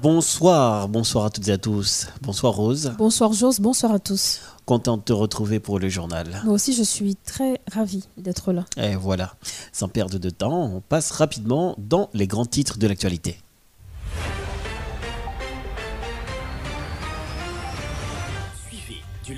Bonsoir, bonsoir à toutes et à tous. Bonsoir Rose. Bonsoir Jose, bonsoir à tous. Content de te retrouver pour le journal. Moi aussi, je suis très ravie d'être là. Et voilà, sans perdre de temps, on passe rapidement dans les grands titres de l'actualité.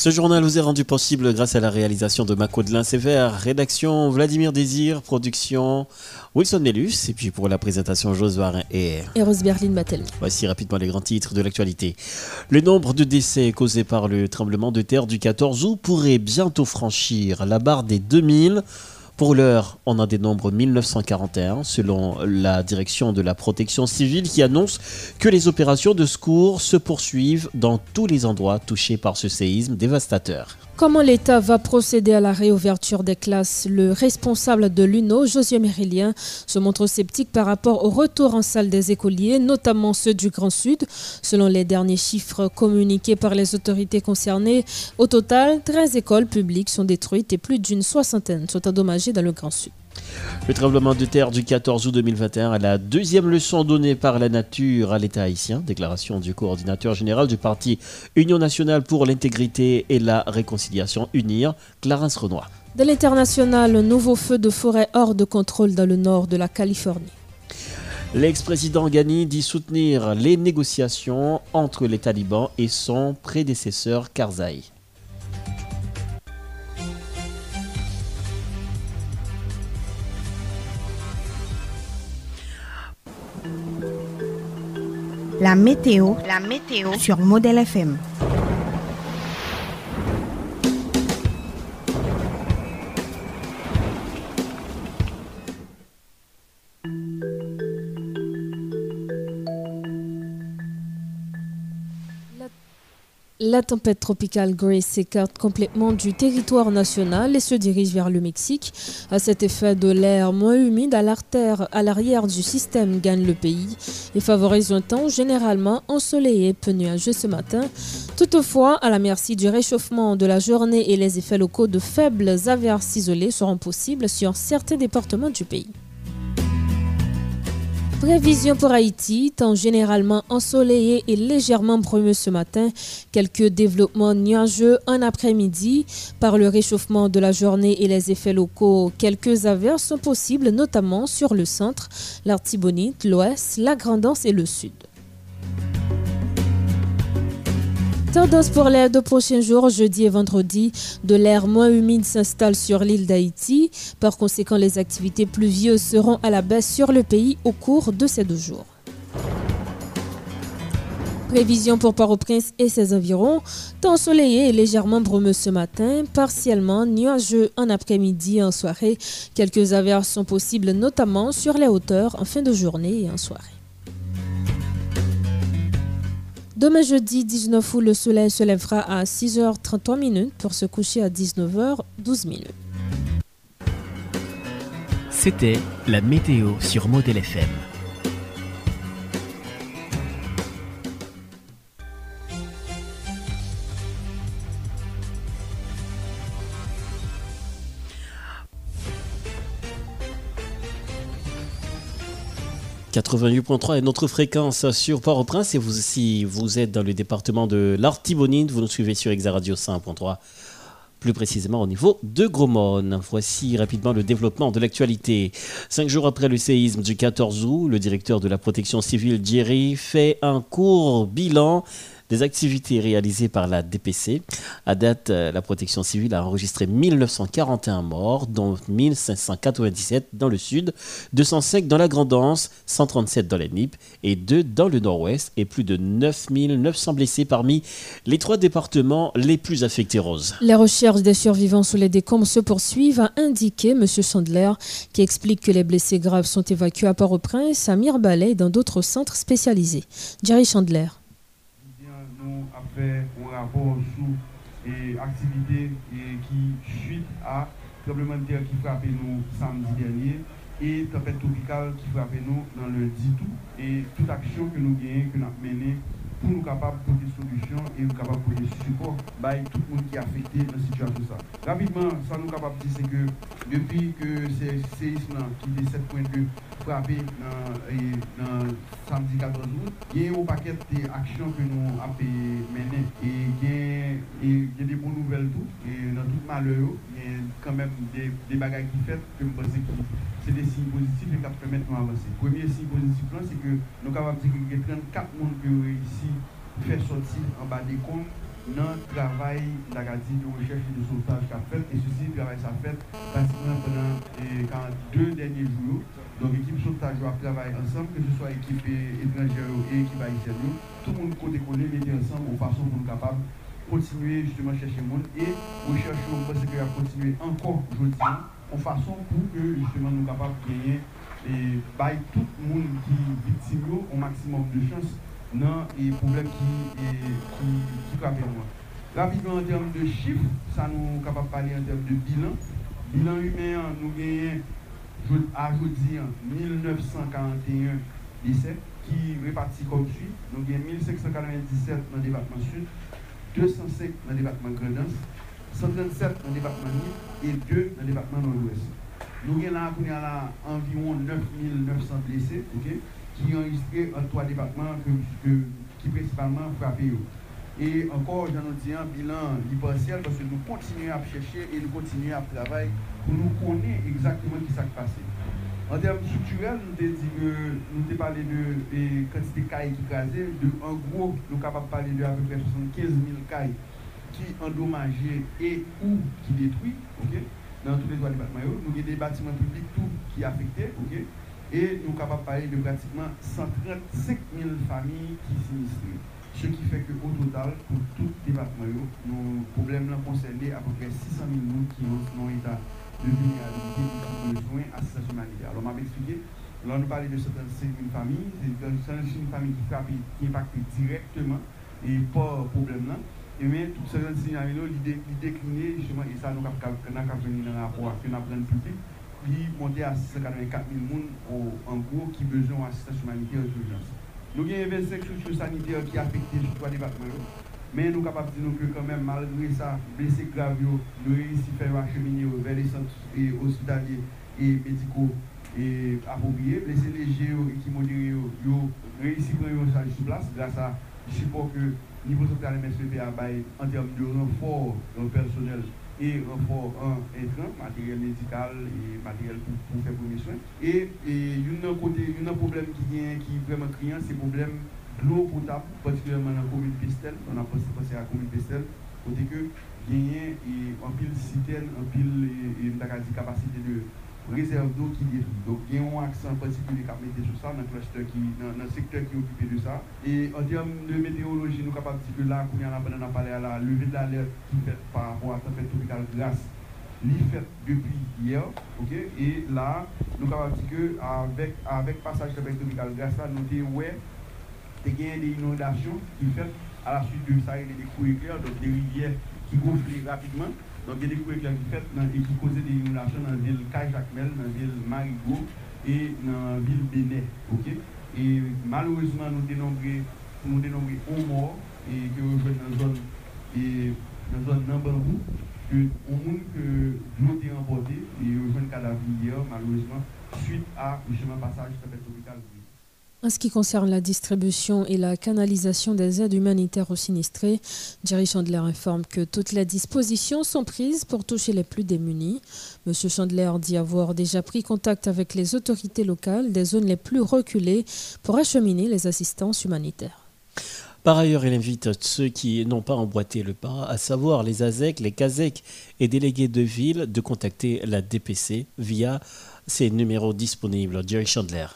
Ce journal vous est rendu possible grâce à la réalisation de Macodelin Sévère, rédaction Vladimir Désir, production Wilson Nellus, et puis pour la présentation Josué et... Et Rose Berlin Mattel. Voici rapidement les grands titres de l'actualité. Le nombre de décès causés par le tremblement de terre du 14 août pourrait bientôt franchir la barre des 2000. Pour l'heure, on a des nombres 1941 selon la direction de la protection civile qui annonce que les opérations de secours se poursuivent dans tous les endroits touchés par ce séisme dévastateur. Comment l'État va procéder à la réouverture des classes? Le responsable de l'UNO, José Mérilien, se montre sceptique par rapport au retour en salle des écoliers, notamment ceux du Grand Sud. Selon les derniers chiffres communiqués par les autorités concernées, au total, 13 écoles publiques sont détruites et plus d'une soixantaine sont endommagées dans le Grand Sud. Le tremblement de terre du 14 août 2021 est la deuxième leçon donnée par la nature à l'État haïtien. Déclaration du coordinateur général du parti Union nationale pour l'intégrité et la réconciliation UNIR, Clarence Renoir. De l'international, un nouveau feu de forêt hors de contrôle dans le nord de la Californie. L'ex-président Ghani dit soutenir les négociations entre les talibans et son prédécesseur Karzai. La météo, sur Modèle FM. La tempête tropicale Grace s'écarte complètement du territoire national et se dirige vers le Mexique. À cet effet de l'air moins humide à l'arrière du système gagne le pays et favorise un temps généralement ensoleillé peu nuageux ce matin. Toutefois, à la merci du réchauffement de la journée et les effets locaux de faibles averses isolées seront possibles sur certains départements du pays. Prévision pour Haïti, temps généralement ensoleillé et légèrement brumeux ce matin. Quelques développements nuageux en après-midi. Par le réchauffement de la journée et les effets locaux, quelques averses sont possibles, notamment sur le centre, l'Artibonite, l'Ouest, la Grandance et le Sud. Tendance pour les deux prochains jours, jeudi et vendredi, de l'air moins humide s'installe sur l'île d'Haïti. Par conséquent, les activités pluvieuses seront à la baisse sur le pays au cours de ces deux jours. Prévision pour Port-au-Prince et ses environs. Temps ensoleillé et légèrement brumeux ce matin, partiellement nuageux en après-midi et en soirée. Quelques averses sont possibles, notamment sur les hauteurs en fin de journée et en soirée. Demain jeudi 19 août, le soleil se lèvera à 6h33 minutes pour se coucher à 19h12 minutes. C'était la météo sur Modèle FM. « 88.3 est notre fréquence sur Port-au-Prince et vous, si vous êtes dans le département de l'Artibonite, vous nous suivez sur Exaradio 100.3 plus précisément au niveau de Gromone. Voici rapidement le développement de l'actualité. Cinq jours après le séisme du 14 août, le directeur de la protection civile, Jerry, fait un court bilan des activités réalisées par la DPC. À date, euh, la protection civile a enregistré 1941 morts, dont 1597 dans le sud, 205 dans la Grandance, 137 dans la NIP et 2 dans le nord-ouest et plus de 9900 blessés parmi les trois départements les plus affectés. Les recherches des survivants sous les décombres se poursuivent, a indiqué M. Chandler, qui explique que les blessés graves sont évacués à Port-au-Prince, à Mirbalais et dans d'autres centres spécialisés. Jerry Chandler. nou ap fè an rapor sou e aktivite e ki chuit a trembleman de terre ki frape nou samdi denye e tempète tropikal ki frape nou nan lundi tout e tout aksyon ke nou genye, ke nou ap mene pou nou kapab pou de solusyon e nou kapab pou de support bay tout moun ki afekte nan situasyon sa. Rapidman, sa nou kapab di se ke depi ke se seism nan ki de 7.2 frape nan samdi 14 out, gen yon paket de aksyon ke nou api menen e gen de bon nouvel tout, nan tout malè yo, quand même des, des bagages qui fait que je pense que c'est des signes positifs qui permettent de nous avancer. Le premier signe positif, c'est que nous sommes capables de dire qu'il y a 34 personnes qui ont réussi à faire sortir en bas des comptes dans le travail d'Agadi de recherche et de sauvetage qu'a fait. Et ceci, le travail ça fait pratiquement pendant eh, 42 derniers jours. Donc l'équipe sauvetage a travaillé ensemble, que ce soit l'équipe eh, étrangère et l'équipe haïtienne. Tout le monde côté connaît, était ensemble, en façon pour nous capables continuer justement à chercher le monde et recherche, on pense qu'il va continuer encore aujourd'hui en façon pour que justement nous capables de gagner et by tout le monde qui est victime au maximum de chance dans les problèmes qui, et, qui, qui frappent moi. Rapidement en termes de chiffres, ça nous capable de parler en termes de bilan. Bilan humain, nous gagnons à aujourd'hui 1941 décès qui répartit comme suit. Nous gagnons 1597 dans le département sud, 205 dans le département de Grenoble, 137 dans le département de et 2 dans le département de l'Ouest. Nous avons là, là environ 9900 blessés okay, qui ont enregistré en trois départements que, que, qui principalement frappés. Et encore, j'en dis un bilan partiel parce que nous continuons à chercher et nous continuons à travailler pour nous connaître exactement ce qui s'est passé. An term strukturel, nou te di ke nou te pale de kantite kay ki kaze, de an gro nou kapap pale de apèpè 75.000 kay ki endomaje e ou ki detwi, ok, nan tout les doigts de batman yo, nou gen de batiman publik tout ki afekte, ok, et nous capables de parler de pratiquement 135 000 familles qui sinistrent. Ce qui fait qu'au total, pour tout département, nos problèmes là concernés à peu près 600 000 nous qui ont un état de venir à l'unité qui besoin d'assistance humanitaire. Alors, m'a expliqué, là, nous parlons de certaines familles, c'est une famille qui frappe, qui impacte directement et pas problème là. Et même, toutes ces signaler l'idée déclinée, justement, et ça, nous avons venu dans le rapport que nous avons public, puis monter à 184 000 personnes en gros qui besoin d'assistance humanitaire d'urgence. Nous avons 25 structures sanitaires qui affectent les trois départements. Men nou kapap di nou ke kanmen malgre sa blese grav yo, nou reisi fè yon achemini yo ver le santri ospitalier e mediko e apobye. Blese leje yo, ki modere yo, yo reisi pren yo sa jis plas grasa jipok yo nivou santral MSPP a baye an term de renfor yon personel e renfor an entran, materyel medikal e materyel pou fè pou misyon. E yon nan kote, yon nan problem ki gen ki vreman kriyan, se problem L'eau potable, particulièrement dans la commune Pestel, on a passé à la commune Pestel, côté que genyen an pil siten, an pil kapasite de rezerv do ki dir. Donk genyon aksan patikile kap mette sou sa nan klaster ki, nan sektor ki okipe de sa. E an term de meteoroloji nou kap aptike la koumi an apadan an pale ala leve de la lèr ki fèt par rapport a tempèd tropikal glas li fèt depi yèr, ok? E la nou kap aptike avèk pasaj tempèd tropikal glas la nou te wè ouais, te gen de inondasyon ki fet a la suite de sa yon de kou ekler, donc de rivyer ki goufle rapidman, donc yon de kou ekler ki fet nan e ki kose de inondasyon nan vil Kajakmel, nan vil Marigo, e nan vil Benet, ok? E malouzman nou denombre, nou denombre Omor, e ki rejoen nan zon, e nan zon Nambanrou, ke ou moun ke nou te rempote, e rejoen kadavi yer, malouzman, suite a, justement, passage, sa pet ok? En ce qui concerne la distribution et la canalisation des aides humanitaires aux sinistrés, Jerry Chandler informe que toutes les dispositions sont prises pour toucher les plus démunis. M. Chandler dit avoir déjà pris contact avec les autorités locales des zones les plus reculées pour acheminer les assistances humanitaires. Par ailleurs, il invite ceux qui n'ont pas emboîté le pas, à savoir les AZEC, les KAZEC et délégués de ville, de contacter la DPC via ces numéros disponibles. Jerry Chandler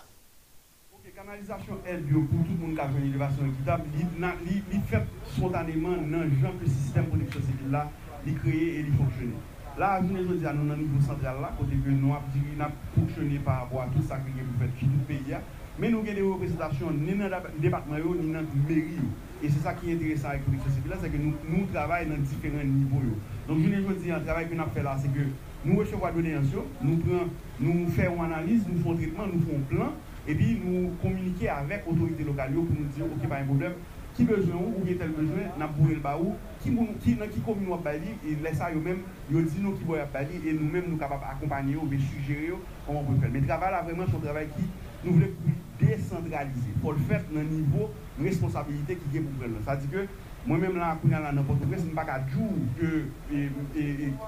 Kanalizasyon el biyo pou tout moun kajwen elevasyon ekitab, li fèp spontaneman nan jan ke sistem proteksyon sivil la, li kreye e li foksyone. La, jounen jodi anon nan nivou sentral la, kote ke nou ap diri nan foksyone par apwa tout sa kriye pou fèt ki tout peyi ya, men nou gen de representasyon ni nan departman yo, ni nan meri yo. E se sa ki enteresan ek proteksyon sivil la, se ke nou travay nan diferent nivou yo. Don jounen jodi an, travay ki nou ap fè la, se ke nou rechevwa donen ansyo, nou fè ou analize, nou fon tritman, nou fon plan, et puis nous communiquer avec l'autorité locale pour nous dire, ok, pas un problème, qui besoin ou, ou qui tel besoin, n'a bourré le baou, qui qui dans qui commune ou bali et laisse ça eux-mêmes, ils disent nous qui boy bali et nous-mêmes nous capables accompagner ou bien suggérer comment on peut faire. Mais le travail là vraiment c'est un travail qui nous voulons décentraliser pour le faire dans niveau responsabilité qui est pour prendre. C'est-à-dire que moi-même là, Kounia là, n'importe quoi, ce n'est pas qu'à jour que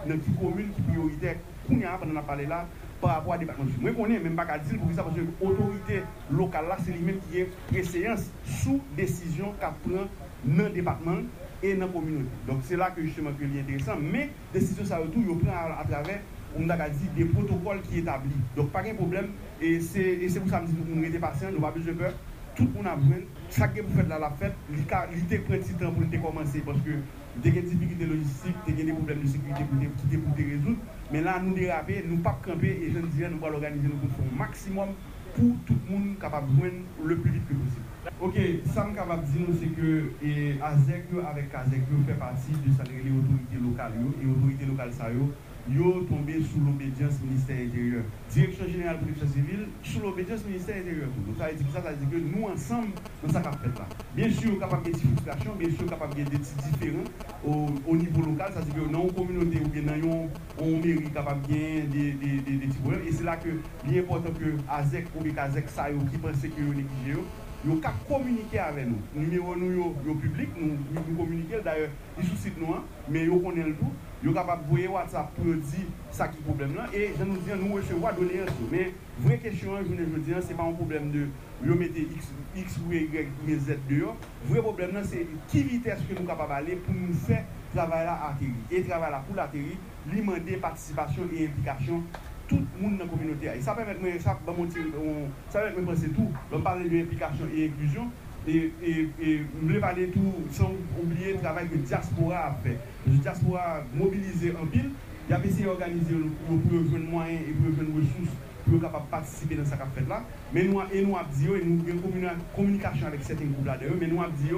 dans qui commune qui prioritaire, Kounia, pendant la parlé là, par rapport à département Moi, je connais même pas qu'à dire pour ça, parce que l'autorité locale, là, c'est lui-même qui est préséance sous décision qu'a prend dans le département et dans la communauté. Donc, c'est là que justement que est intéressant. Mais, décision, ça retourne, il prend à, à travers on a dit des protocoles qui établis. Donc, pas de problème. Et c'est pour ça que nous sommes patients, nous n'avons pas besoin de peur. tout moun apren, sa gen pou fèt la la fèt, li te pren titan pou li te komanse, paske te gen tipikite logistik, te gen de problem de sekurite pou te pou te rezout, men la nou derape, nou pap kampe, e jen dijen nou pal organize nou kon son maksimum pou tout moun kapap jwen le plus vite ke posib. Ok, sa m kapap di nou se ke azek yo avek azek yo fè pati de salere li otorite lokal yo, e otorite lokal sa yo, yo tombe sou l'obédience ministère intérieur. Direction générale protection civile, sou l'obédience ministère intérieur. Donc ça veut dire que ça, ça veut dire que nous ensemble, nous sommes capables de là. Bien sûr, capable de frustration, bien sûr, capable de différents au, au, niveau local, ça veut dire que dans une communauté ou bien dans une mairie capable de des petits problèmes. Et c'est là que l'important que AZEC ou BKAZEC, ça, qui pensent que nous négligé, yo ka communiquer avec nous. Numéro nous yo, public, nous, nous communiquer d'ailleurs, ils sous nous, mais yo connaît le tout. yo kapap voye WhatsApp pou yo di sa ki problem lan, e jan nou diyan nou weche wadone yon sou, men vre kesyon jounen jounen diyan, se pa an problem de yo mette x, x ou y, y, z de yo, vre problem lan se ki vites ke nou kapap ale pou nou fe travay la ateri, e travay la pou la ateri, li mande participasyon e implikasyon tout moun nan kominote a, e sa pe met mwen, sa pe mwen pense tout, lom pale de implikasyon e inklusyon, et, et, et me parler tout sans oublier le travail que diaspora a fait. La diaspora a mobilisé en ville, il a essayé d'organiser pour rejoindre moyens et pour rejoindre ressources pour capable participer dans cette fête là. Mais nous et nous avons dit et nous avons une communication avec certains groupes là mais nous avons dit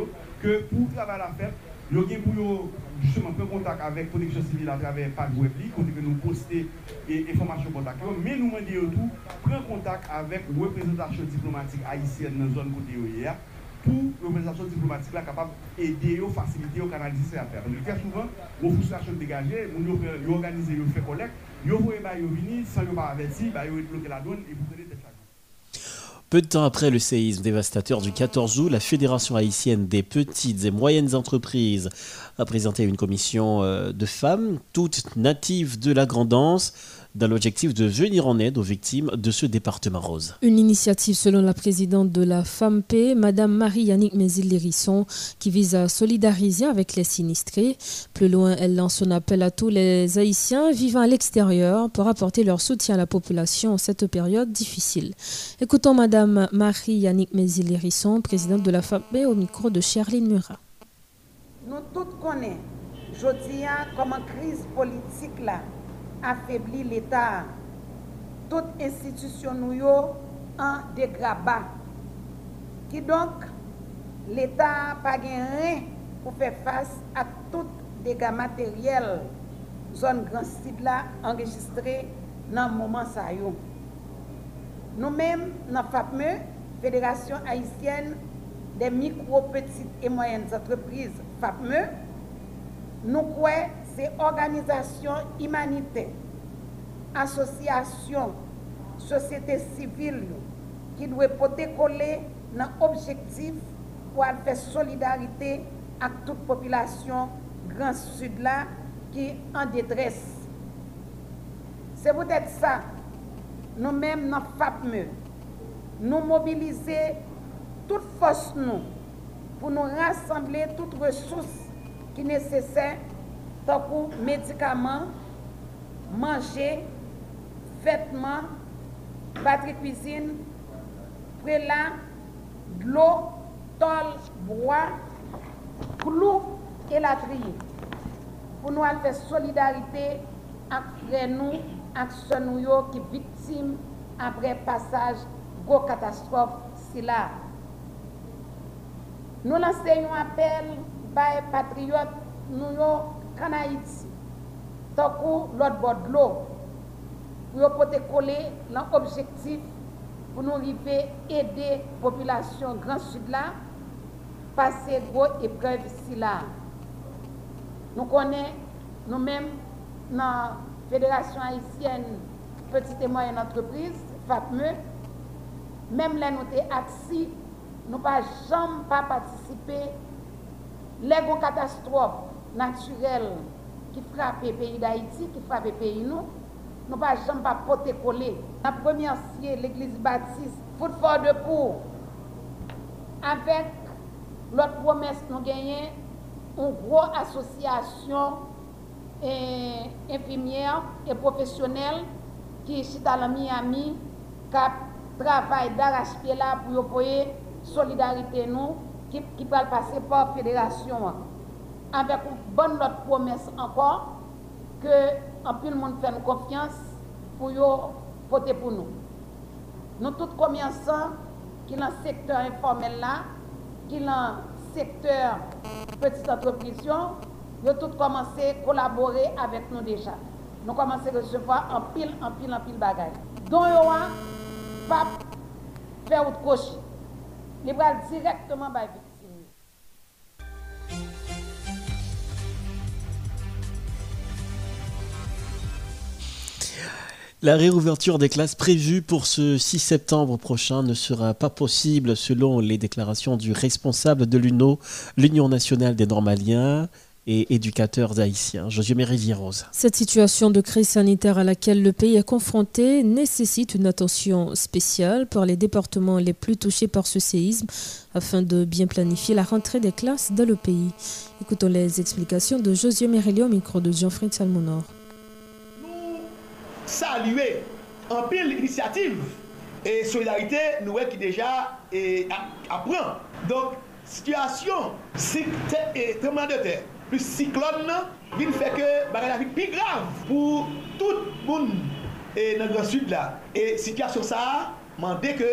que pour travailler la fête, nous avons euh, justement peu contact avec protection civile à travers page web côté que nous poster et information contact mais nous demandons tout prendre contact avec représentation diplomatique haïtienne dans la zone côté hier pour la représentation diplomatique là capable d'aider, faciliter, canaliser ces affaires. Très souvent, vos frustrations dégagées, vous organisez, vous faites collecte, vous voyez, vous venez sans vous pas averti, vous bloquez la donne et vous prenez des peu de temps après le séisme dévastateur du 14 août, la Fédération haïtienne des petites et moyennes entreprises a présenté une commission euh, de femmes, toutes natives de la Grandance, dans l'objectif de venir en aide aux victimes de ce département rose. Une initiative selon la présidente de la FAMP, Madame Marie-Yannick Mézil-Lérisson, qui vise à solidariser avec les sinistrés. Plus loin, elle lance un appel à tous les Haïtiens vivant à l'extérieur pour apporter leur soutien à la population en cette période difficile. Écoutons Madame Marie-Yannick Mézil-Lérisson, présidente de la FAMP, au micro de Sherline Murat. Nous tous connaissons, je dis, comme crise politique là, afebli l'Etat. Tout institisyon nou yo an degraba. Ki donk, l'Etat pa gen ren pou fe fase ak tout dega materyel zon gran stid la enregistre nan mouman sa yo. Nou men nan FAPME, Fédération Haïtienne des Mikro, Petites et Moyennes Entreprises FAPME, nou kwe se organizasyon imanite, asosyasyon, sosyete sivil yo, ki dwe pote kole nan objektif pou al fè solidarite ak tout popilasyon Gran Sud la ki an detres. Se pou det sa, nou menm nan FAPME, nou mobilize tout fos nou pou nou rassemble tout resous ki nesesen takou medikaman, manje, fètman, batri kouzine, prelan, dlo, tol, broa, klou, e latriye. Pou nou al fè solidarite ak renou, ak sonou yo ki viktim apre pasaj go katastrof si la. Nou lanse yon apel bay patriyot nou yo en Haïti, tankou l'autre bord de l'eau, pour yon pote coller l'objectif pour nous arriver aider la population Grand Sud là, passer gros épreuve ici là. Nous connaissons nous-mêmes dans la Fédération haïtienne Petite et Moyenne Entreprise, FAPME, même là nous sommes assis, nous ne pouvons jamais pas participer. Les catastrophes, naturel ki frape peyi d'Haïti, ki frape peyi nou, nou pa jom pa pote kole. Na premiansye l'Eglise Baptiste, foute fort de pou, avek lot promes nou genyen, un gro asosyasyon eh, infimier e profesyonel ki chita la Miami kap travay darashpye la pou yo poye solidarite nou ki, ki pral pase pa federasyon an. avèk ou bon lot promès ankon, ke anpil moun fèm konfians pou yo pote pou nou. Nou tout komyansan ki lan sektèr informel la, ki lan sektèr petit entreprisyon, yo tout komanse kolaborè avèk nou deja. Nou komanse rejevwa anpil, anpil, anpil bagay. Don yo an, pap, fè ou t'koshi. Li bral direktman bay vit. La réouverture des classes prévue pour ce 6 septembre prochain ne sera pas possible selon les déclarations du responsable de l'UNO, l'Union nationale des normaliens, et éducateurs haïtiens. Josué Rose. Cette situation de crise sanitaire à laquelle le pays est confronté nécessite une attention spéciale pour les départements les plus touchés par ce séisme afin de bien planifier la rentrée des classes dans le pays. Écoutons les explications de Josué Mérélio au micro de Jean-Frédéric Salmonor. salue an pil inisiativ e solidarite nou e ki deja apren. Donk, situasyon treman de ter, plus siklon nan, vin feke bagay la vik pi grav pou tout moun e nan gran sud la. E situasyon sa, mande ke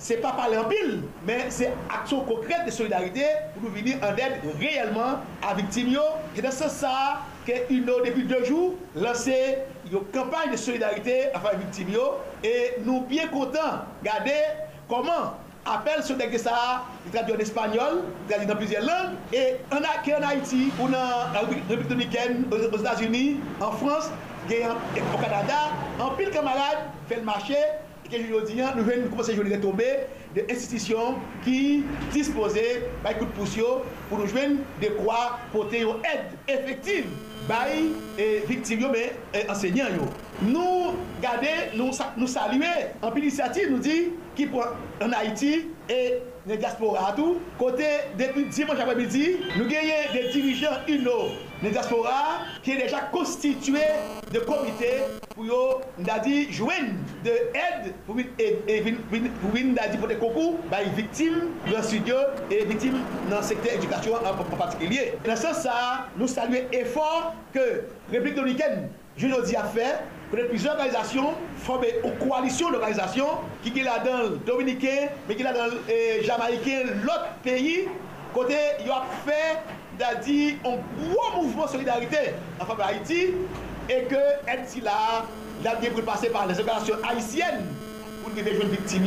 se pa pale an pil, men se aksyon konkrete de solidarite pou nou vini an den reyelman a viktim yo. E dan se sa, que UNO, depuis deux jours, lancé une campagne de solidarité avec les victimes. Et nous bien contents de regarder comment appelle ce que ça, traduit en espagnol, traduit dans plusieurs langues, et a en Haïti, ou dans la République dominicaine, aux États-Unis, en France, au Canada, en pile camarades fait le marché, et que je dis, nous venons commencer à de institisyon ki dispose bay kout pous yo pou nou jwen de kwa pote yo ed efektiv bay e viktiv yo me e ensegnan yo. Nou gade, nou, nou salue an pi inisiativ nou di ki pou an Haiti e ne diaspora atou kote depi dimanche apre midi nou genye de dirijan uno les diaspora qui est déjà constitué de comités pour nous joindre de aide pour venir pour des concours les victimes dans studio et victimes dans le secteur éducation en particulier. Dans ce sens nous saluons l'effort que la République dominicaine je le dis à faire peut-être plusieurs organisations formées aux coalitions d'organisations qui sont là dans le Dominicain, mais qui sont là dans le Jamaïcain, l'autre pays, côté, ils ont fait dit un gros mouvement de solidarité en faveur d'Haïti et que là, là, pour passer par les opérations haïtiennes pour les jeunes victimes,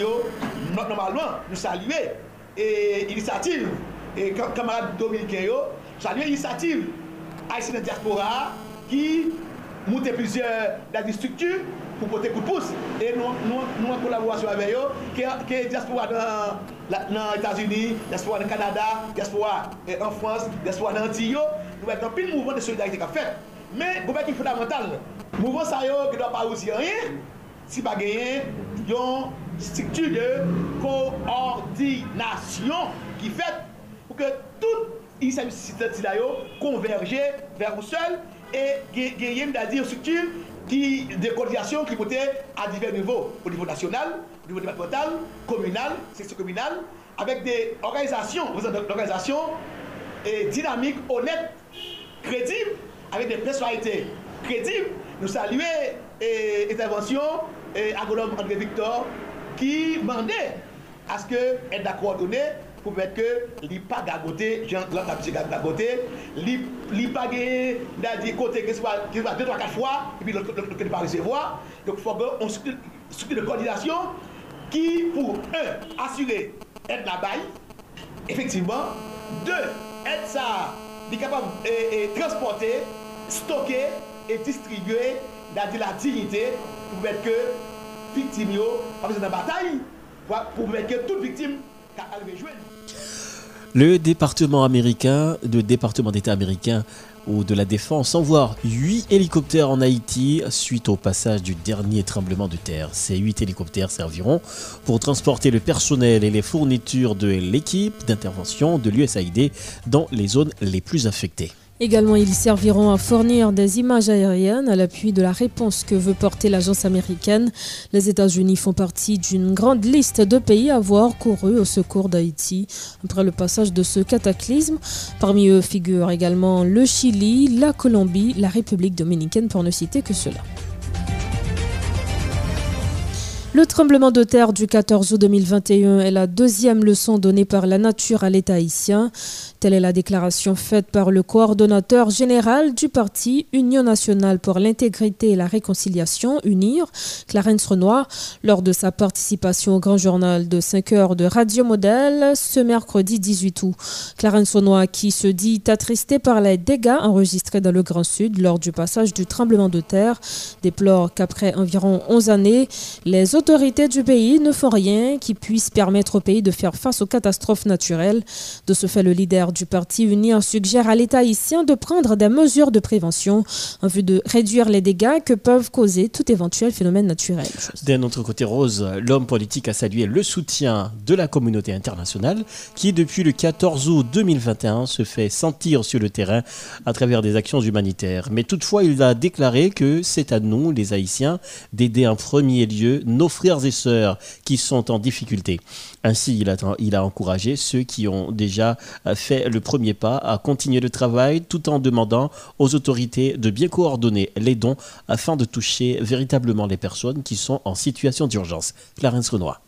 normalement, nous saluer et l'initiative et camarades dominicains, saluer l'initiative haïtienne diaspora qui monter plusieurs structures pour porter coup de pouce. Et nous, nous, nous en collaboration avec eux, qui est diaspora dans, nan Etats-Unis, diaspora nan Kanada, diaspora eh, en Frans, diaspora nan Antiyo, nou wèk nan pil mouvment de solidarite ka fèt. Men, goun wèk yon fondamental, mouvment sa yo ki do pa ou si yon yon, si pa genyen, yon stiktu de koordinasyon ki fèt pou ke tout inisiativite si la yo konverje ver ou sel e genyen mda di yon stiktu qui, de coordination qui être à divers niveaux, au niveau national, au niveau départemental, communal, section communale, avec des organisations, organisations dynamiques, honnêtes, crédibles, avec des personnalités crédibles. Nous saluons l'intervention et agronome André Victor qui demandait à ce que aide à pou pet ke li pa gagote, jan lan la piti gagote, li, li pa ge, da di kote ki se pa 2-3-4 fwa, epi lòk ke li pa resevoa, lòk fwa ge, on souki de koordinasyon, ki pou 1, asyre et la bay, efektivman, 2, et sa, li kapab e, e, transporte, stoke, e distribye, da di la dignite, pou pet ke viktim yo, apese nan batay, pou pet ke tout viktim, ka alvejwen. Le département américain, le département d'État américain ou de la défense envoie 8 hélicoptères en Haïti suite au passage du dernier tremblement de terre. Ces 8 hélicoptères serviront pour transporter le personnel et les fournitures de l'équipe d'intervention de l'USAID dans les zones les plus affectées. Également, ils serviront à fournir des images aériennes à l'appui de la réponse que veut porter l'agence américaine. Les États-Unis font partie d'une grande liste de pays à avoir couru au secours d'Haïti après le passage de ce cataclysme. Parmi eux figurent également le Chili, la Colombie, la République dominicaine pour ne citer que cela. Le tremblement de terre du 14 août 2021 est la deuxième leçon donnée par la nature à l'État haïtien. Telle est la déclaration faite par le coordonnateur général du parti Union nationale pour l'intégrité et la réconciliation, UNIR, Clarence Renoir, lors de sa participation au grand journal de 5 heures de Radio Modèle ce mercredi 18 août. Clarence Renoir, qui se dit attristé par les dégâts enregistrés dans le Grand Sud lors du passage du tremblement de terre, déplore qu'après environ 11 années, les autorités du pays ne font rien qui puisse permettre au pays de faire face aux catastrophes naturelles. De ce fait, le leader du Parti uni suggère à l'État haïtien de prendre des mesures de prévention en vue de réduire les dégâts que peuvent causer tout éventuel phénomène naturel. D'un autre côté, Rose, l'homme politique a salué le soutien de la communauté internationale qui, depuis le 14 août 2021, se fait sentir sur le terrain à travers des actions humanitaires. Mais toutefois, il a déclaré que c'est à nous, les Haïtiens, d'aider en premier lieu nos frères et sœurs qui sont en difficulté. Ainsi, il a, il a encouragé ceux qui ont déjà fait le premier pas à continuer le travail tout en demandant aux autorités de bien coordonner les dons afin de toucher véritablement les personnes qui sont en situation d'urgence. Clarence Renoir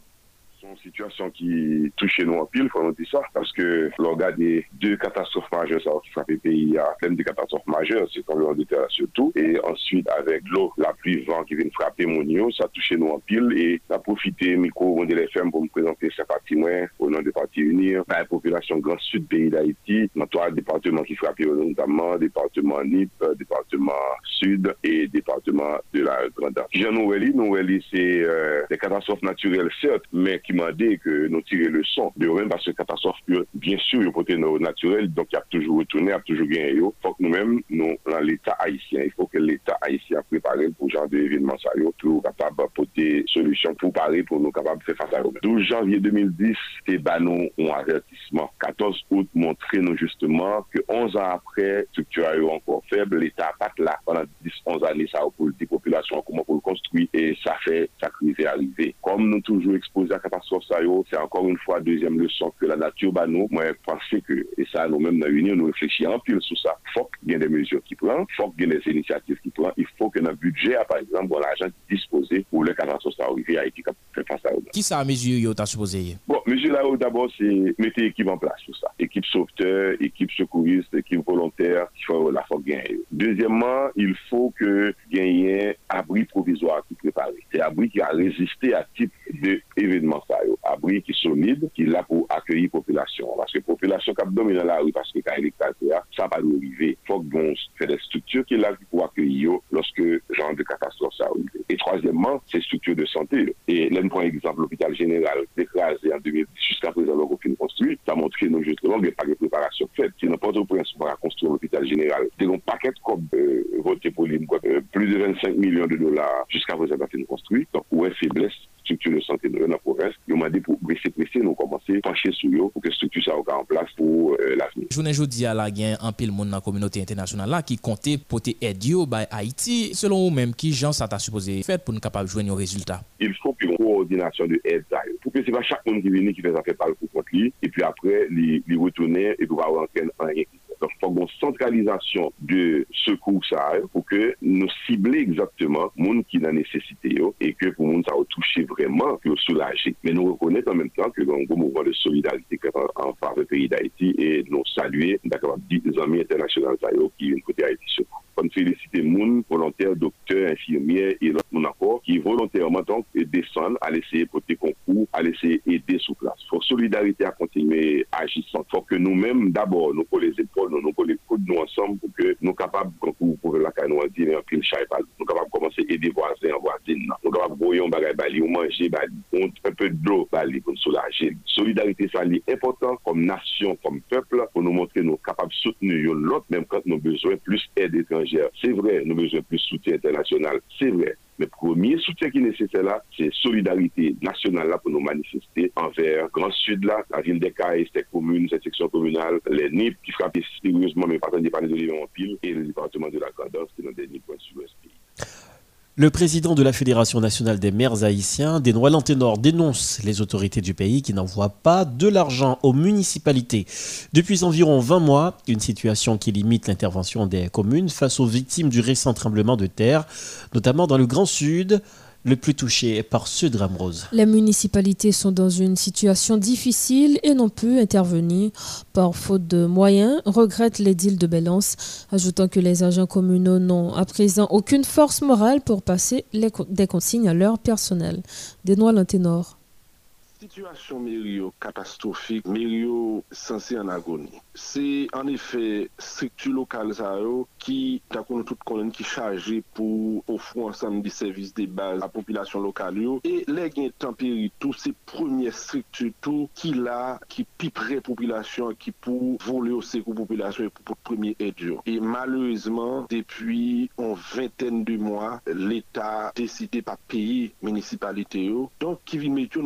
situation qui touche nous en pile, faut nous dire ça, parce que l'on des deux catastrophes majeures ça, qui frappent le pays, à plein de catastrophes majeures, c'est comme l'on dit surtout, et ensuite avec l'eau, la pluie, vent qui vient frapper mon ça touche nous en pile, et ça profité, micro, de l'FM pour me présenter ce parti au nom des partis unis, par la population grand sud pays d'Haïti, dans trois départements qui frappent notamment, département NIP, département sud et département de la Grande Jean Noueli, Noueli c'est euh, des catastrophes naturelles certes, mais qui m'a que nous tirer le son de même parce que catastrophe bien sûr il côté naturel donc il y a toujours retourné il a toujours gagné il faut que nous-mêmes nous dans l'état haïtien il faut que l'état haïtien prépare pour genre d'événement ça pour capable porter solution pour parer pour nous capables de faire face à eux 12 janvier 2010 c'était banon un avertissement. 14 août montrer nous justement que 11 ans après structure encore faible l'état pas là. Pendant 10 11 années ça pour les populations comment pour le construire et ça fait ça crise est arrivé. Comme nous toujours exposés à catastrophe c'est encore une fois deuxième leçon que la nature bat nous. Moi, je pense que, et ça, nous-mêmes dans l'Union, nous réfléchissons en pile sur ça. Il faut qu'il y ait des mesures qui prennent, il faut qu'il y ait des initiatives qui prennent, il faut que notre budget, par exemple, bon, l'argent disposé pour le catastrophe arriver à Haïti fait face à eux. Qui ça, mesure, tu supposé? Bon, mesure là, d'abord, c'est mettre l'équipe en place sur ça. Équipe sauveteur, équipe secouriste, équipe volontaire, il faut la faut gagner. Deuxièmement, il faut que gagner abri provisoire qui préparé. C'est abri qui a résisté à type d'événement ça abri qui solide, qui est là pour accueillir la population. Parce que la population qui domine la rue, parce que quand il est ça va nous arriver. Il faut que bon, fait des structures qui sont là pour accueillir lorsque genre de catastrophe ça arrive. Et troisièmement, c'est structures de santé. Et là, prend exemple, l'hôpital général décrasé en 2010, jusqu'à présent, l'aucune construit, ça montre que nous, justement, il n'y a pas de préparation faite. Si n'importe au prince pour construire l'hôpital général, paquet comme euh, voté pour euh, plus de 25 millions de dollars jusqu'à présent, a été construit. Donc, où est faiblesse struktur de santé de la province, yo mande pou brese prese nou komanse panche sou yo pou ke struktur sa ou ka an plas pou euh, l'aveni. Jounen jodi ala gen an pil moun nan kominote internasyonal la ki konte pote ed yo bay Haiti, selon ou menm ki jan sa ta suppose fet pou nou kapab jwen yo rezultat? Il fò pi yon koordinasyon de ed da yo. Pou ke se va chak moun ki veni ki fè sa fè pal pou kont li, e pi apre li wotone e pou va wanken an yon. fò gon sentralizasyon de sekou sa yo pou ke nou sible exactement moun ki nan nesesite yo e ke pou moun sa yo touche vreman yo soulaje. Men nou rekonet an menm tan ke yon gwo mouvan de solidarite kwen an fave peyi d'Haïti e nou salue d'akabab di zami internasyonal sa yo ki yon kote Haïti sekou. kon felisite moun, volonter, doktor, infirmier, et lot moun akor, ki volontèrman tonk desan al eseye pote konkou, al eseye ede sou plas. Fok solidarite a kontinuè agisan. Fok ke nou mèm d'abord nou pou les epol, nou pou les koud nou ansam pou ke nou kapab konkou pou lakay nou an dire an prim chay pal. Nou kapab komanse ede voazen an voazen nan. Nou kapab boyon bagay bali ou manje bali. On un peu d'lo bali kon solaje. Solidarite sa li important kom nasyon, kom pepl, pou nou montre nou kapab soutenu yon lot, mèm kante nou bezwen plus ede etranje c'est vrai, nous avons besoin de plus de soutien international. C'est vrai. Mais le premier soutien qui est nécessaire là, c'est solidarité nationale là pour nous manifester envers Grand Sud là, la ville des Cailles, cette commune, cette section communale, les NIP qui frappent sérieusement, mais pas de de en pile, et le département de la Grandance qui est dans des NIP sud-ouest pays. Le président de la Fédération nationale des maires haïtiens, Desnois Lanténor, dénonce les autorités du pays qui n'envoient pas de l'argent aux municipalités. Depuis environ 20 mois, une situation qui limite l'intervention des communes face aux victimes du récent tremblement de terre, notamment dans le Grand Sud, le plus touché par ce drame rose. Les municipalités sont dans une situation difficile et n'ont pu intervenir par faute de moyens, regrette l'édile de Bélance, ajoutant que les agents communaux n'ont à présent aucune force morale pour passer des consignes à leur personnel. Dénois l'anténor. Situation mério catastrophique, mério censé en agonie. C'est en effet structure locale qui d'accord tout connaît qui chargé pour offrir ensemble des services de base à la population locale et les gains tempéri tous ces premières structures tout qui là qui piperait population qui pour voler au secours population et pour premier aide et malheureusement depuis une vingtaine de mois l'État décidé pas payer municipalité donc qui vient mettre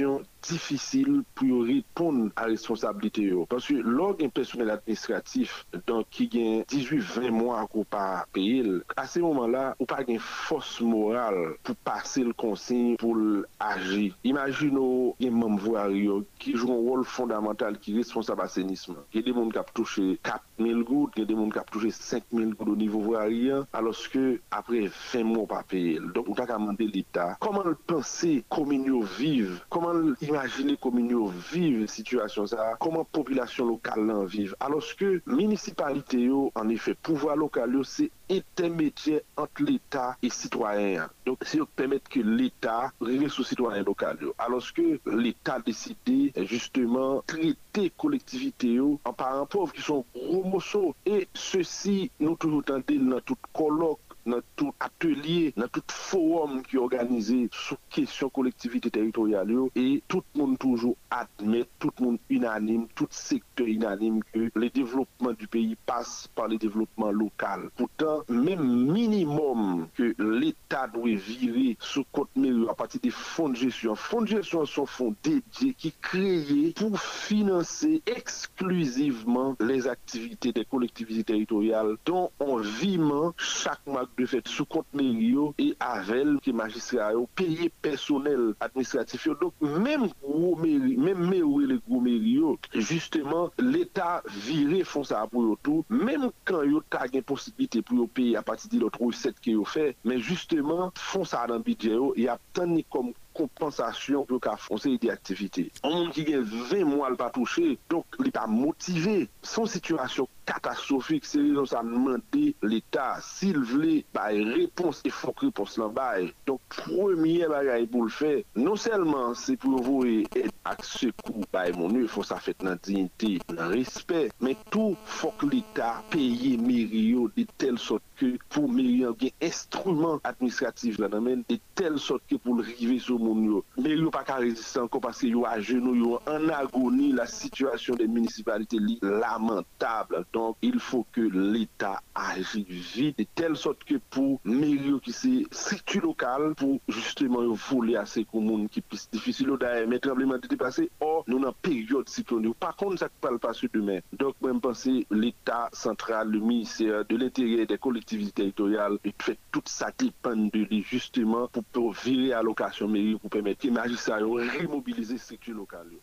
national difisil pou yo ripoun a responsabilite yo. Panswe, lor gen personel administratif don ki gen 18-20 mwa kou pa peyil, a se moman la, ou pa gen fos moral pou pase l konsign pou l aji. Imagino gen mamvwa yo ki joun wol fondamental ki responsab asenisman. Gen de moun kap touche 4.000 gout, gen de moun kap touche 5.000 gout ou nivou vwa riyan, aloske apre 20 mwa pa peyil. Donk ou ta ka mande l'Etat. Koman l pense komin yo vive? Koman l imagine komine yo vive situasyon sa, koman populasyon lokal lan vive. Aloske, municipalite yo, an efè, pouvoi lokal yo, se intermedye ant l'Etat e sitwayen. Donk se yo pèmèt ke l'Etat rive sou sitwayen lokal yo. Aloske, l'Etat deside, justeman, trite kolektivite yo, an paran pov ki son romoso. E se si nou toujou tante nan tout kolok dans tout atelier, dans tout forum qui est organisé sur question collectivité territoriale et tout monde toujours admet, tout monde unanime, tout secteur unanime que le développement du pays passe par le développement local. Pourtant, même minimum que l'État doit virer ce compte à partir des fonds de gestion. Fonds de gestion sont fonds dédiés qui créés pour financer exclusivement les activités des collectivités territoriales dont on vit chaque mois de fet sou kontenir yo e avel ki magistra yo peye personel administratif yo. Donk menm gwo meri, menm mewe le gwo meri yo, justeman l'Etat vire fon sa apou yo tou, menm kan yo tag en posibilite pou yo peye apati di lot rou set ki yo fe, men justeman fon sa nan bidye yo, ya tani kom kompensasyon pou ka fonse yi de aktivite. An moun ki gen 20 mwa l pa touche, donk li pa motive. Son situasyon katastrofik, se li don sa mante l'Etat, sil vle, bay repons e fok repons lan bay. Donk premye bagay pou l fe, non selman se pou vwe et ak sekou bay moun e fos sa fet nan dignite, nan respet, men tou fok l'Etat peye Meriyo de tel sot ke pou Meriyo gen instrument administratif nan amen, de tel sot ke pou l rive sou moun moun yo. Men yo pa ka reziste anko paske yo a genou, yo an agoni la situasyon de municipalite li lamentable. Donk, il fò ke l'Etat agi vide, de tel sot ke pou meri yo ki se situ lokal pou justeman yo vole a se komoun ki pis difisil yo da e men trembleman de depase, or nou nan peryode siklon yo. Par kon, sa ki pal pasu demen. Donk, mwen pense l'Etat sentral, le ministère de l'intérieur des collectivités territoriales, et tout sa dépend de li justeman pou pou vire alokasyon meri pou pèmète magistral yo remobilize struktu lokal yo.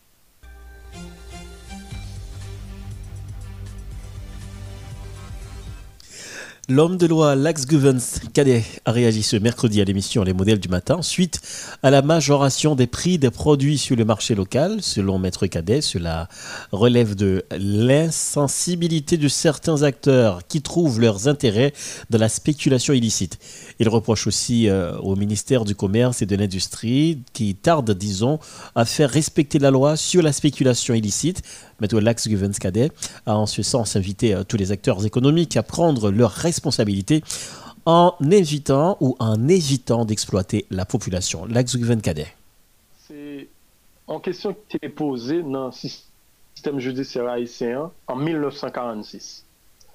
L'homme de loi Lax Guvens Cadet a réagi ce mercredi à l'émission Les modèles du matin suite à la majoration des prix des produits sur le marché local. Selon Maître Cadet, cela relève de l'insensibilité de certains acteurs qui trouvent leurs intérêts dans la spéculation illicite. Il reproche aussi euh, au ministère du Commerce et de l'Industrie qui tarde, disons, à faire respecter la loi sur la spéculation illicite. Maître Lax Guvens Cadet a en ce sens invité euh, tous les acteurs économiques à prendre leurs responsabilités responsabilité en évitant ou en évitant d'exploiter la population. L'axe Cadet. C'est en question qui est posée dans le système judiciaire haïtien en 1946.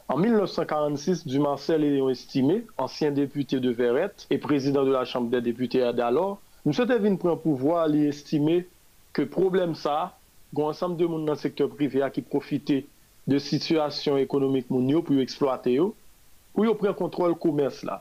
En 1946, Dumarcel est estimé, ancien député de Verrette et président de la Chambre des députés d'alors, nous sommes venus prendre pouvoir à estimer que problème ça, un ensemble de monde dans le secteur privé qui profitait de situation économique mondiale pour exploiter pou yo pren kontrol koumers la.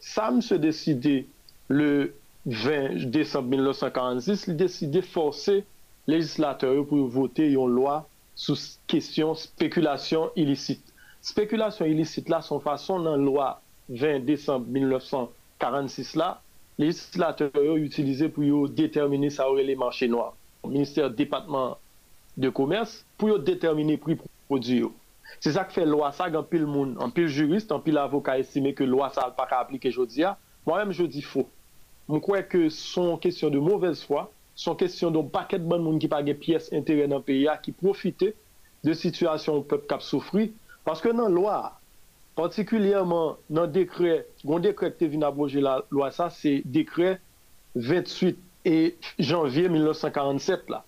Sam se deside le 20 Desembe 1946, li deside force legislateur pou vote yon lwa sou kesyon spekulasyon ilisit. Spekulasyon ilisit la son fason nan lwa 20 Desembe 1946 la, legislateur yo utilize pou yo determine sa ou ele manche noa. Ministère Département de Commerce pou yo determine pri prodyo. Se sa ke fe lwa sa gen pil moun, an pil jurist, an pil avoka esime ke lwa sa al pa ka aplike jodi ya, mwen mèm jodi fo. Mwen kwe ke son kesyon de mouvez fwa, son kesyon don paket ban moun ki pa page piyes entere nan peyi a ki profite de situasyon pep kap soufri, paske nan lwa, partikulyeman nan dekre, gon dekre te vin abroje la lwa sa, se dekre 28 janvye 1947 la,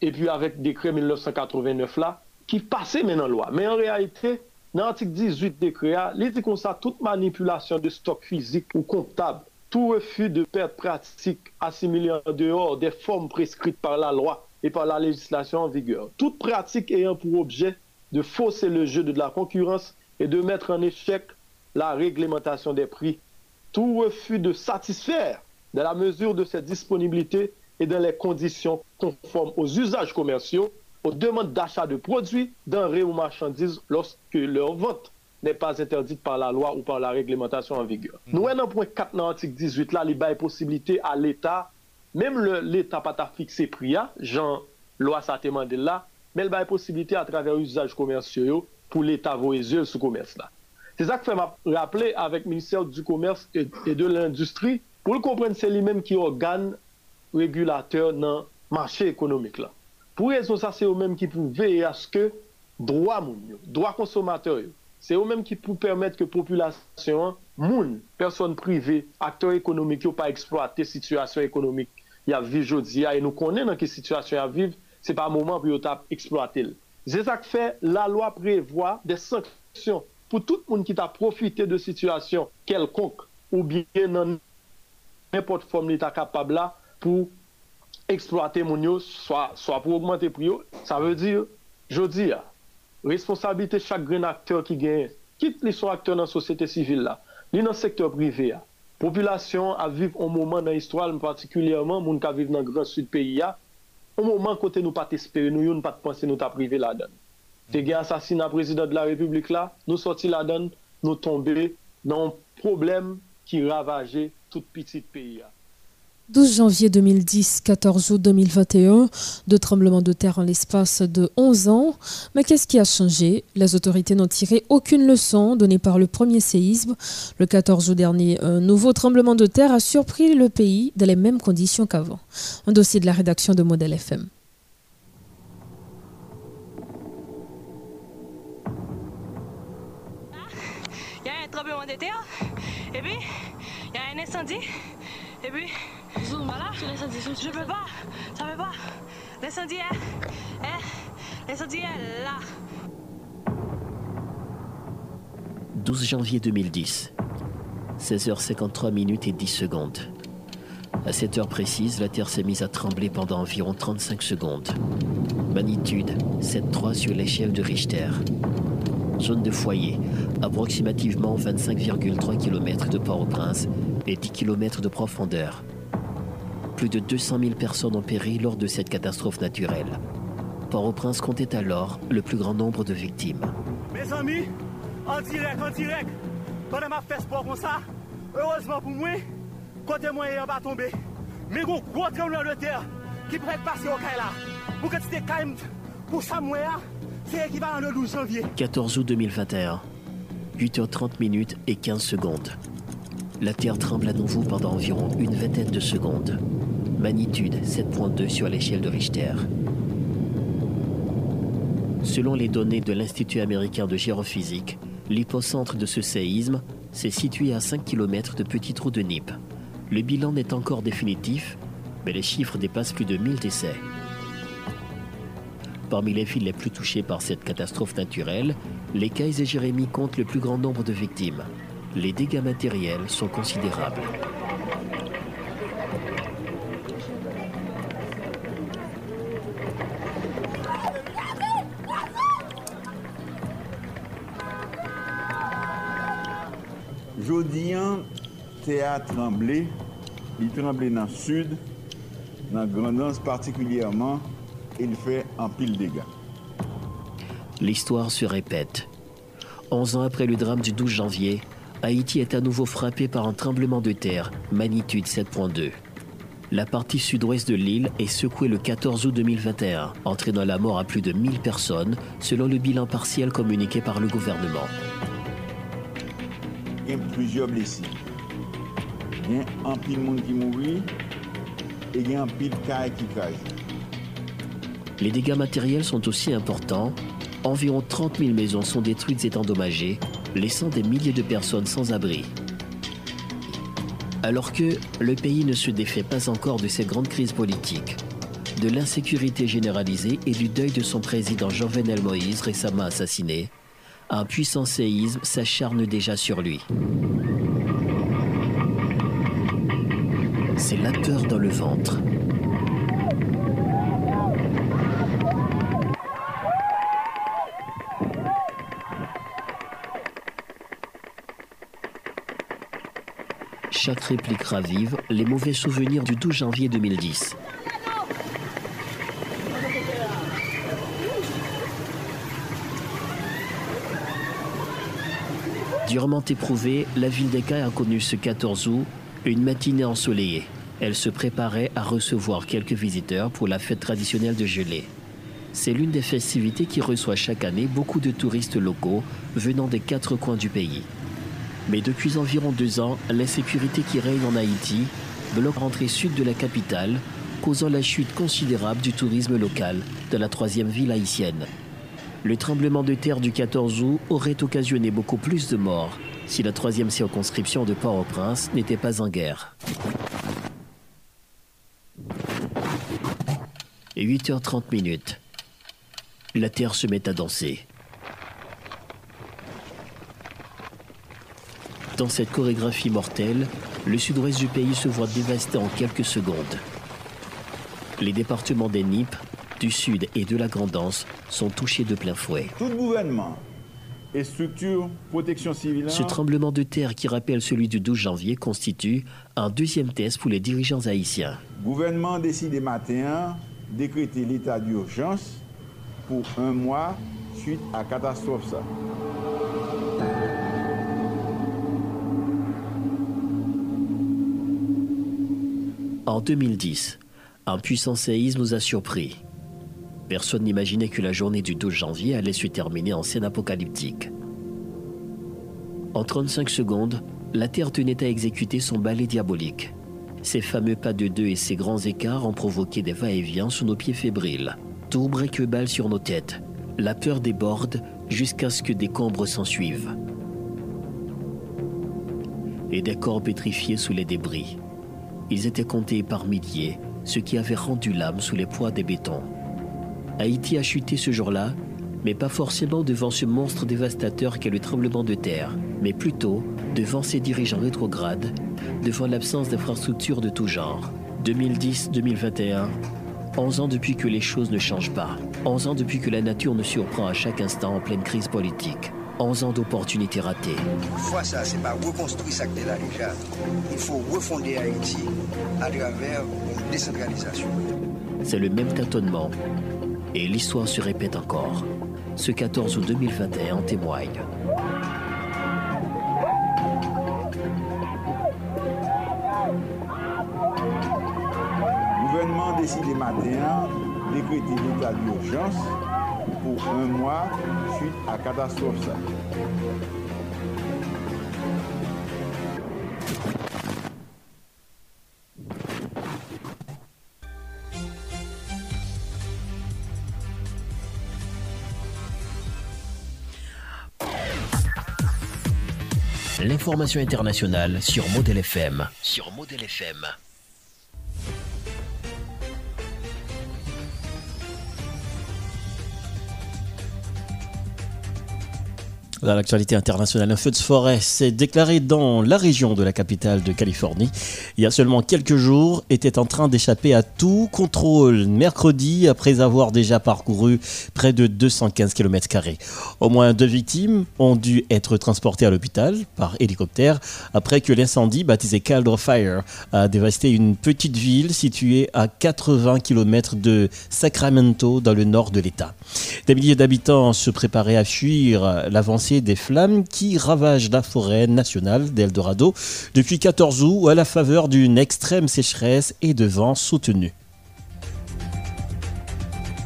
e pi avèk dekre 1989 la, ki pase men nan lwa. Men an realite, nan antik 18 dekrea, li di kon sa tout manipulasyon de stok fizik ou kontab, tout refu de perte pratik asimilye an deor de form preskrite par la lwa e par la legislasyon an vigor. Tout pratik eyan pou obje de fose le je de la konkurans e de metre an eshek la reglementasyon de pri. Tout refu de satisfer de la mesur de se disponibilite e de le kondisyon konform os usaj komersyon aux demandes d'achat de produits, denrées ou marchandises lorsque leur vente n'est pas interdite par la loi ou par la réglementation en vigueur. Mm -hmm. Nous, en point 4 dans l'article 18, là, les bails possibilité à l'État, même l'État pas ta fixé prix, Jean, loi ça demandé là, mais le bail possibilité à travers usage commerciaux pour l'État voiseux ce commerce-là. C'est ça que fait rappeler avec le ministère du Commerce et, et de l'Industrie, pour le comprendre, c'est lui-même qui organe régulateur dans le marché économique là. Pou rezon sa, se yo menm ki pou veye aske droa moun yo, droa konsomateur yo. Se yo menm ki pou permette ke populasyon moun, person prive, akteur ekonomik yo pa eksploate situasyon ekonomik ya viv jodi ya. E nou konen nan ki situasyon ya viv, se pa mouman pou yo tap eksploate l. Ze sak fe, la lwa prevoa de sanksyon pou tout moun ki ta profite de situasyon kelkonk ou bien nan nepot form li ta kapab la pou eksploate moun yo, swa, swa pou augmente priyo, sa ve dir, jodi ya, responsabilite chak gren akteur ki genyen, kit li son akteur nan sosyete sivil la, li nan sektor prive ya, populasyon a viv an mouman nan histwal, partikulyaman moun ka viv nan gran sud peyi ya, an mouman kote nou pat espere, nou yo nou pat pense nou ta prive la dan. Te gen asasina prezident de la republik la, nou soti la dan, nou tombe nan problem ki ravaje tout pitit peyi ya. 12 janvier 2010, 14 août 2021, deux tremblements de terre en l'espace de 11 ans. Mais qu'est-ce qui a changé? Les autorités n'ont tiré aucune leçon donnée par le premier séisme. Le 14 août dernier, un nouveau tremblement de terre a surpris le pays dans les mêmes conditions qu'avant. Un dossier de la rédaction de Modèle FM. Il y a un tremblement de terre, et puis il y a un incendie, et puis voilà. Je peux pas. Ça veut pas. L'incendie est. Est là. 12 janvier 2010. 16h53 minutes et 10 secondes. À cette heure précise, la Terre s'est mise à trembler pendant environ 35 secondes. Magnitude 7,3 sur l'échelle de Richter. Zone de foyer, approximativement 25,3 km de Port-au-Prince et 10 km de profondeur plus de 200 000 personnes ont péri lors de cette catastrophe naturelle. Port-au-Prince comptait alors le plus grand nombre de victimes. Mes amis, en direct, en direct, pendant ma fesse pour comme ça, heureusement pour moi, côté moyen va tomber. Mais gros gros tremblement de terre qui pourrait passer au là. Pour que tu te calmes, pour ça moi, c'est équivalent le 12 janvier. 14 août 2021, 8h30 minutes et 15 secondes. La Terre tremble à nouveau pendant environ une vingtaine de secondes. Magnitude 7.2 sur l'échelle de Richter. Selon les données de l'Institut américain de géophysique, l'hypocentre de ce séisme s'est situé à 5 km de Petit Trou de Nip. Le bilan n'est encore définitif, mais les chiffres dépassent plus de 1000 décès. Parmi les villes les plus touchées par cette catastrophe naturelle, les Cailles et Jérémy comptent le plus grand nombre de victimes. Les dégâts matériels sont considérables. Jodi an, te a tremblé, il tremblé dans le sud, particulièrement, il fait un pile dégâts. L'histoire se répète. 11 ans après le drame du 12 janvier, Haïti est à nouveau frappé par un tremblement de terre, magnitude 7.2. La partie sud-ouest de l'île est secouée le 14 août 2021, entraînant la mort à plus de 1000 personnes, selon le bilan partiel communiqué par le gouvernement. Plusieurs blessés. Il y a un pile de monde qui mourit et il un pile de qui. Les dégâts matériels sont aussi importants. Environ 30 000 maisons sont détruites et endommagées, laissant des milliers de personnes sans abri. Alors que le pays ne se défait pas encore de ces grandes crises politiques, de l'insécurité généralisée et du deuil de son président Jean-Venel Moïse récemment assassiné, un puissant séisme s'acharne déjà sur lui. C'est la peur dans le ventre. Chaque réplique ravive les mauvais souvenirs du 12 janvier 2010. Durement éprouvée, la ville d'Eka a connu ce 14 août une matinée ensoleillée. Elle se préparait à recevoir quelques visiteurs pour la fête traditionnelle de gelée. C'est l'une des festivités qui reçoit chaque année beaucoup de touristes locaux venant des quatre coins du pays. Mais depuis environ deux ans, l'insécurité qui règne en Haïti bloque l'entrée sud de la capitale, causant la chute considérable du tourisme local de la troisième ville haïtienne. Le tremblement de terre du 14 août aurait occasionné beaucoup plus de morts si la troisième circonscription de Port-au-Prince n'était pas en guerre. Et 8h30 minutes. La terre se met à danser. Dans cette chorégraphie mortelle, le sud-ouest du pays se voit dévasté en quelques secondes. Les départements des Nipes, du Sud et de la Grandance sont touchés de plein fouet. Tout gouvernement et structure protection civile. Ce tremblement de terre qui rappelle celui du 12 janvier constitue un deuxième test pour les dirigeants haïtiens. Le gouvernement décide matin décréter l'état d'urgence pour un mois suite à catastrophe ça. En 2010, un puissant séisme nous a surpris. Personne n'imaginait que la journée du 12 janvier allait se terminer en scène apocalyptique. En 35 secondes, la Terre tenait à exécuter son balai diabolique. Ces fameux pas de deux et ces grands écarts ont provoqué des va-et-vient sous nos pieds fébriles. Tout brique-balle sur nos têtes. La peur déborde jusqu'à ce que des combres s'ensuivent. Et des corps pétrifiés sous les débris. Ils étaient comptés par milliers, ce qui avait rendu l'âme sous les poids des bétons. Haïti a chuté ce jour-là, mais pas forcément devant ce monstre dévastateur qu'est le tremblement de terre, mais plutôt devant ses dirigeants rétrogrades, devant l'absence d'infrastructures de tout genre. 2010-2021, 11 ans depuis que les choses ne changent pas, 11 ans depuis que la nature nous surprend à chaque instant en pleine crise politique. 11 ans d'opportunités ratées. Fois ça, c'est pas reconstruire ça que là déjà. Il faut refonder Haïti à travers une décentralisation. C'est le même tâtonnement. Et l'histoire se répète encore. Ce 14 août 2021 en témoigne. Le gouvernement décidé matin décréter l'état d'urgence pour un mois suite à catastrophe. L'information internationale sur Model FM. Sur Model FM. Dans l'actualité internationale, un feu de forêt s'est déclaré dans la région de la capitale de Californie. Il y a seulement quelques jours, était en train d'échapper à tout contrôle mercredi après avoir déjà parcouru près de 215 km. Au moins deux victimes ont dû être transportées à l'hôpital par hélicoptère après que l'incendie baptisé Caldor Fire a dévasté une petite ville située à 80 km de Sacramento dans le nord de l'État. Des milliers d'habitants se préparaient à fuir l'avancée des flammes qui ravagent la forêt nationale d'Eldorado depuis 14 août à la faveur d'une extrême sécheresse et de vents soutenus.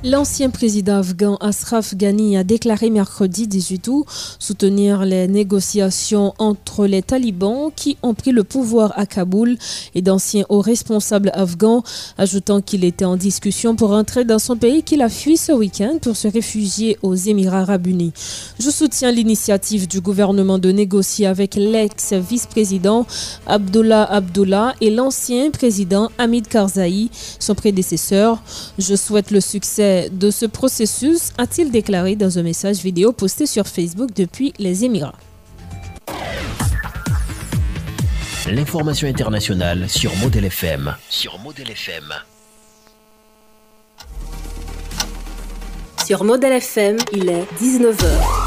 L'ancien président afghan Ashraf Ghani a déclaré mercredi 18 août soutenir les négociations entre les talibans qui ont pris le pouvoir à Kaboul et d'anciens hauts responsables afghans, ajoutant qu'il était en discussion pour entrer dans son pays qu'il a fui ce week-end pour se réfugier aux Émirats arabes unis. Je soutiens l'initiative du gouvernement de négocier avec l'ex-vice-président Abdullah Abdullah et l'ancien président Hamid Karzai, son prédécesseur. Je souhaite le succès de ce processus, a-t-il déclaré dans un message vidéo posté sur Facebook depuis les Émirats. L'information internationale sur Model FM. Sur Model FM. Sur Model FM, il est 19h.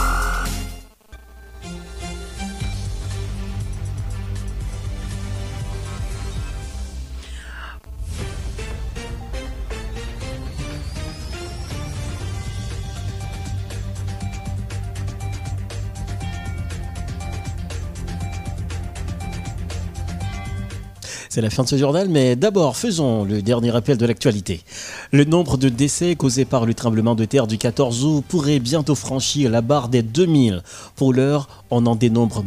C'est la fin de ce journal, mais d'abord faisons le dernier rappel de l'actualité. Le nombre de décès causés par le tremblement de terre du 14 août pourrait bientôt franchir la barre des 2000. Pour l'heure, on en dénombre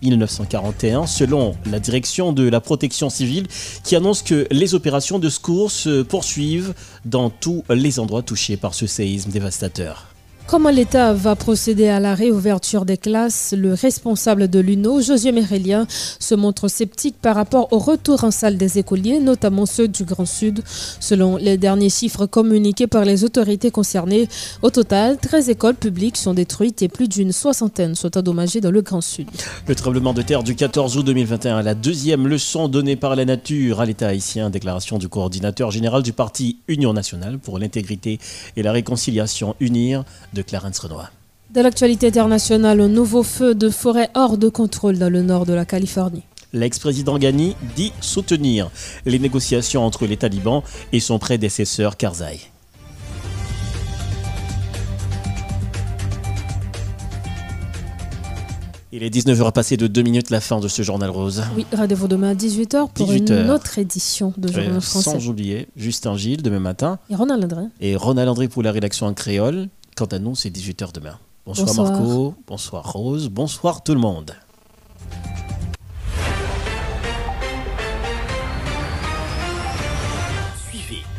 1941 selon la direction de la protection civile qui annonce que les opérations de secours se poursuivent dans tous les endroits touchés par ce séisme dévastateur. Comment l'État va procéder à la réouverture des classes? Le responsable de l'UNO, José Mérélien, se montre sceptique par rapport au retour en salle des écoliers, notamment ceux du Grand Sud. Selon les derniers chiffres communiqués par les autorités concernées, au total, 13 écoles publiques sont détruites et plus d'une soixantaine sont endommagées dans le Grand Sud. Le tremblement de terre du 14 août 2021, la deuxième leçon donnée par la nature à l'État haïtien, déclaration du coordinateur général du parti Union nationale pour l'intégrité et la réconciliation UNIR de Clarence Renoir. Dans l'actualité internationale, un nouveau feu de forêt hors de contrôle dans le nord de la Californie. L'ex-président Ghani dit soutenir les négociations entre les talibans et son prédécesseur Karzai. Il est 19h à passer de 2 minutes la fin de ce journal rose. Oui, rendez-vous demain à 18h pour 18 une autre édition de Euh, Journal français. Sans oublier Justin Gilles demain matin Et Ronald André. et Ronald André pour la rédaction en créole. Quant à nous, c'est 18h demain. Bonsoir, Bonsoir. Marco, bonsoir Rose, bonsoir tout le monde.